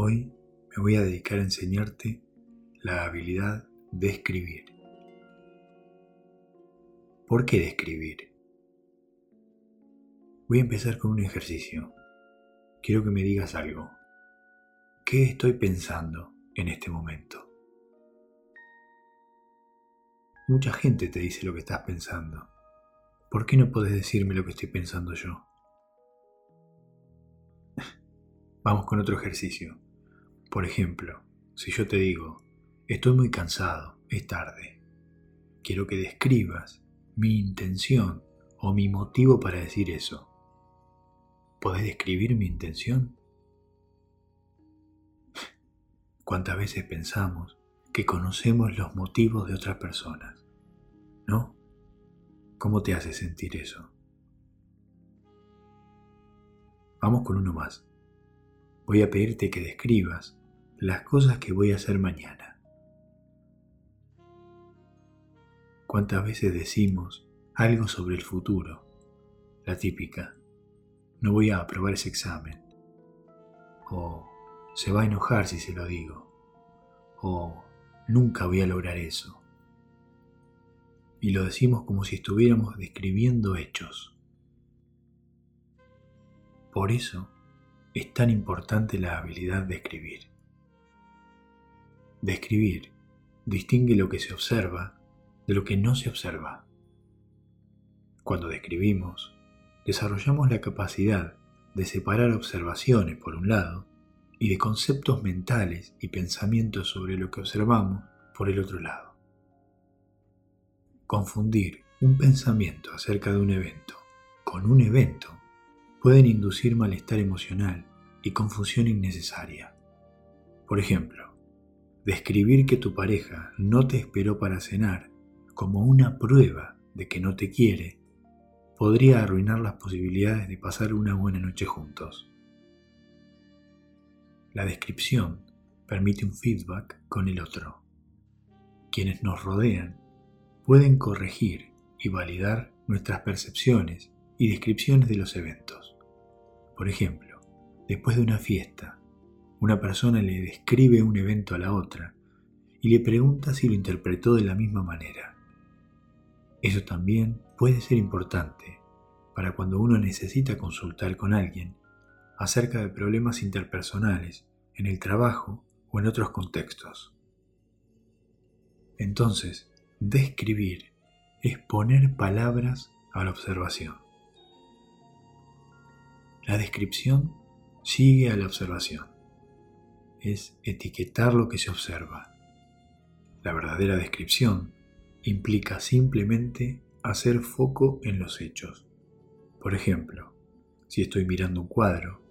Hoy me voy a dedicar a enseñarte la habilidad de escribir. ¿Por qué de escribir? Voy a empezar con un ejercicio. Quiero que me digas algo. ¿Qué estoy pensando en este momento? Mucha gente te dice lo que estás pensando. ¿Por qué no puedes decirme lo que estoy pensando yo? Vamos con otro ejercicio. Por ejemplo, si yo te digo, estoy muy cansado, es tarde. Quiero que describas mi intención o mi motivo para decir eso. ¿Podés describir mi intención? ¿Cuántas veces pensamos que conocemos los motivos de otras personas? ¿No? ¿Cómo te hace sentir eso? Vamos con uno más. Voy a pedirte que describas las cosas que voy a hacer mañana. ¿Cuántas veces decimos algo sobre el futuro? La típica, no voy a aprobar ese examen. O se va a enojar si se lo digo. O nunca voy a lograr eso y lo decimos como si estuviéramos describiendo hechos. Por eso es tan importante la habilidad de escribir. Describir distingue lo que se observa de lo que no se observa. Cuando describimos, desarrollamos la capacidad de separar observaciones por un lado y de conceptos mentales y pensamientos sobre lo que observamos por el otro lado. Confundir un pensamiento acerca de un evento con un evento pueden inducir malestar emocional y confusión innecesaria. Por ejemplo, describir que tu pareja no te esperó para cenar como una prueba de que no te quiere podría arruinar las posibilidades de pasar una buena noche juntos. La descripción permite un feedback con el otro. Quienes nos rodean pueden corregir y validar nuestras percepciones y descripciones de los eventos. Por ejemplo, después de una fiesta, una persona le describe un evento a la otra y le pregunta si lo interpretó de la misma manera. Eso también puede ser importante para cuando uno necesita consultar con alguien acerca de problemas interpersonales en el trabajo o en otros contextos. Entonces, Describir es poner palabras a la observación. La descripción sigue a la observación. Es etiquetar lo que se observa. La verdadera descripción implica simplemente hacer foco en los hechos. Por ejemplo, si estoy mirando un cuadro,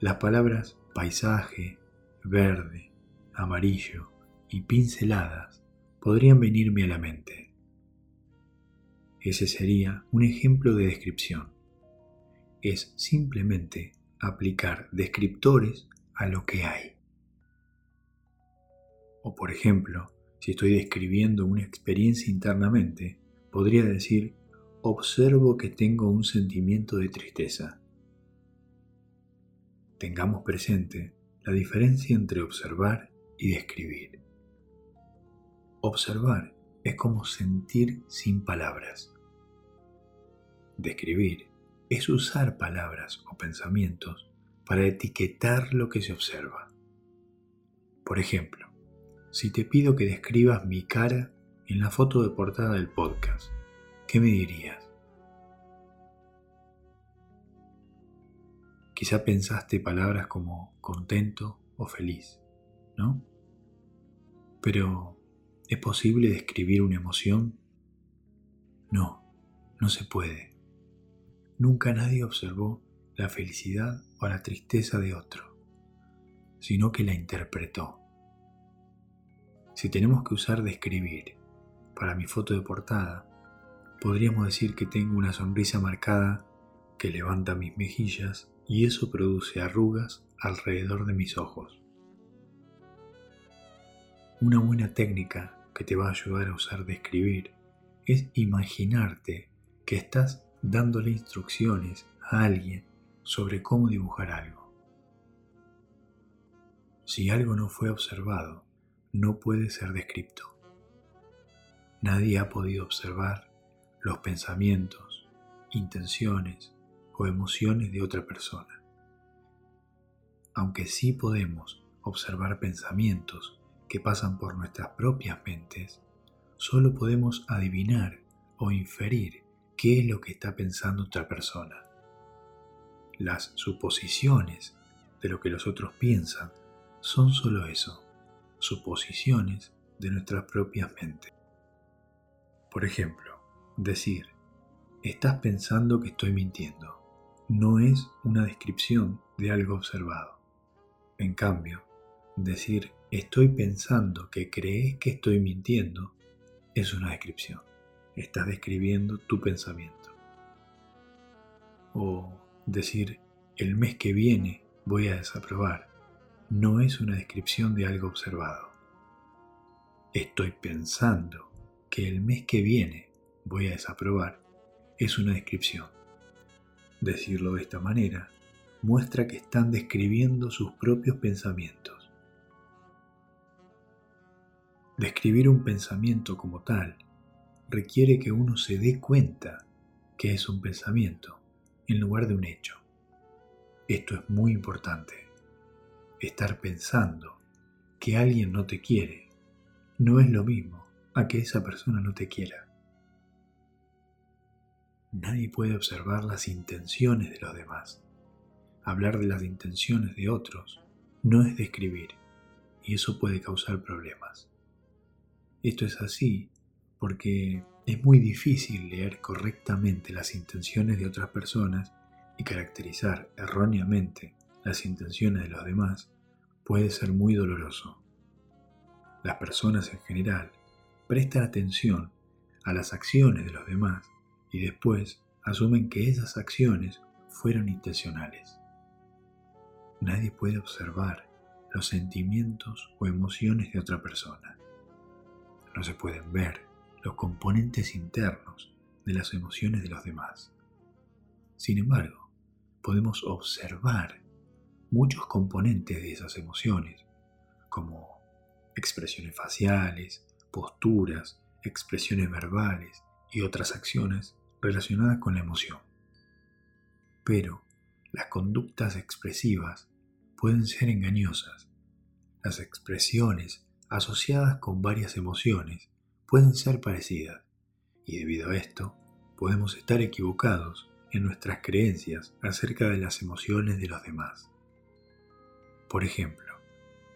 las palabras paisaje, verde, amarillo y pinceladas podrían venirme a la mente. Ese sería un ejemplo de descripción. Es simplemente aplicar descriptores a lo que hay. O por ejemplo, si estoy describiendo una experiencia internamente, podría decir, observo que tengo un sentimiento de tristeza. Tengamos presente la diferencia entre observar y describir. Observar es como sentir sin palabras. Describir es usar palabras o pensamientos para etiquetar lo que se observa. Por ejemplo, si te pido que describas mi cara en la foto de portada del podcast, ¿qué me dirías? Quizá pensaste palabras como contento o feliz, ¿no? Pero ¿Es posible describir una emoción? No, no se puede. Nunca nadie observó la felicidad o la tristeza de otro, sino que la interpretó. Si tenemos que usar describir para mi foto de portada, podríamos decir que tengo una sonrisa marcada que levanta mis mejillas y eso produce arrugas alrededor de mis ojos. Una buena técnica que te va a ayudar a usar de escribir es imaginarte que estás dándole instrucciones a alguien sobre cómo dibujar algo. Si algo no fue observado, no puede ser descrito. Nadie ha podido observar los pensamientos, intenciones o emociones de otra persona. Aunque sí podemos observar pensamientos que pasan por nuestras propias mentes, solo podemos adivinar o inferir qué es lo que está pensando otra persona. Las suposiciones de lo que los otros piensan son solo eso, suposiciones de nuestras propias mentes. Por ejemplo, decir, estás pensando que estoy mintiendo, no es una descripción de algo observado. En cambio, decir, estoy pensando que crees que estoy mintiendo, es una descripción. Estás describiendo tu pensamiento. O decir, el mes que viene voy a desaprobar, no es una descripción de algo observado. Estoy pensando que el mes que viene voy a desaprobar es una descripción. Decirlo de esta manera muestra que están describiendo sus propios pensamientos. Describir un pensamiento como tal requiere que uno se dé cuenta que es un pensamiento en lugar de un hecho. Esto es muy importante. Estar pensando que alguien no te quiere no es lo mismo a que esa persona no te quiera. Nadie puede observar las intenciones de los demás. Hablar de las intenciones de otros no es describir y eso puede causar problemas. Esto es así porque es muy difícil leer correctamente las intenciones de otras personas y caracterizar erróneamente las intenciones de los demás puede ser muy doloroso. Las personas en general prestan atención a las acciones de los demás y después asumen que esas acciones fueron intencionales. Nadie puede observar los sentimientos o emociones de otra persona. No se pueden ver los componentes internos de las emociones de los demás. Sin embargo, podemos observar muchos componentes de esas emociones, como expresiones faciales, posturas, expresiones verbales y otras acciones relacionadas con la emoción. Pero las conductas expresivas pueden ser engañosas. Las expresiones asociadas con varias emociones pueden ser parecidas y debido a esto podemos estar equivocados en nuestras creencias acerca de las emociones de los demás. Por ejemplo,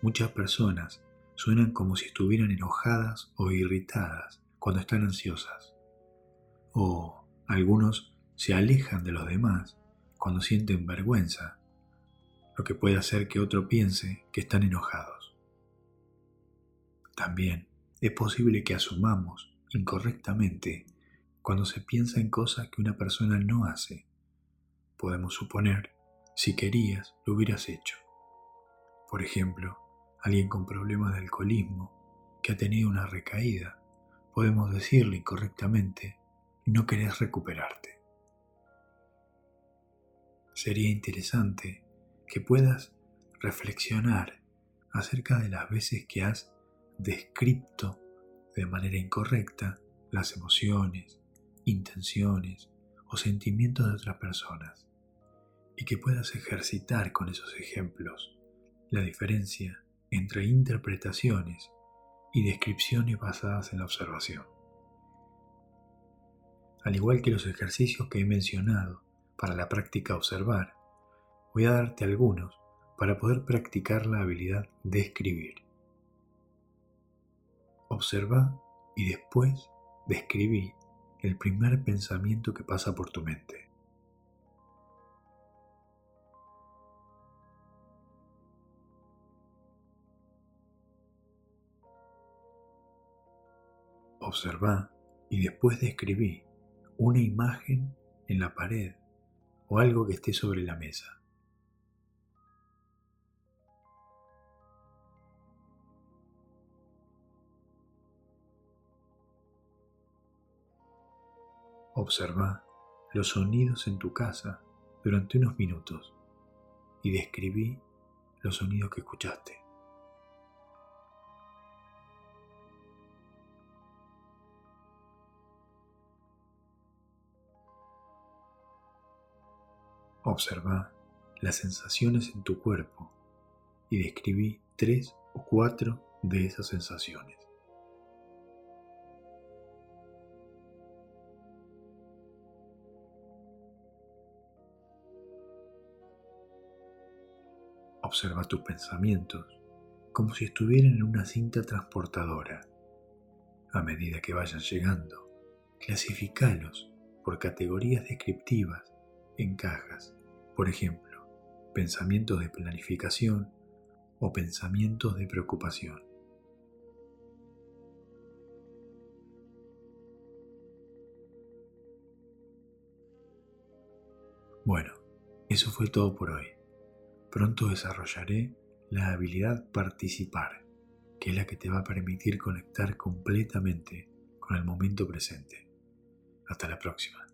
muchas personas suenan como si estuvieran enojadas o irritadas cuando están ansiosas. O algunos se alejan de los demás cuando sienten vergüenza, lo que puede hacer que otro piense que están enojados. También es posible que asumamos incorrectamente cuando se piensa en cosas que una persona no hace. Podemos suponer, si querías, lo hubieras hecho. Por ejemplo, alguien con problemas de alcoholismo que ha tenido una recaída, podemos decirle incorrectamente, no querés recuperarte. Sería interesante que puedas reflexionar acerca de las veces que has descrito de manera incorrecta las emociones, intenciones o sentimientos de otras personas y que puedas ejercitar con esos ejemplos la diferencia entre interpretaciones y descripciones basadas en la observación. Al igual que los ejercicios que he mencionado para la práctica observar, voy a darte algunos para poder practicar la habilidad de escribir. Observa y después describí el primer pensamiento que pasa por tu mente. Observa y después describí una imagen en la pared o algo que esté sobre la mesa. Observa los sonidos en tu casa durante unos minutos y describí los sonidos que escuchaste. Observa las sensaciones en tu cuerpo y describí tres o cuatro de esas sensaciones. Observa tus pensamientos como si estuvieran en una cinta transportadora. A medida que vayan llegando, clasificalos por categorías descriptivas en cajas. Por ejemplo, pensamientos de planificación o pensamientos de preocupación. Bueno, eso fue todo por hoy. Pronto desarrollaré la habilidad participar, que es la que te va a permitir conectar completamente con el momento presente. Hasta la próxima.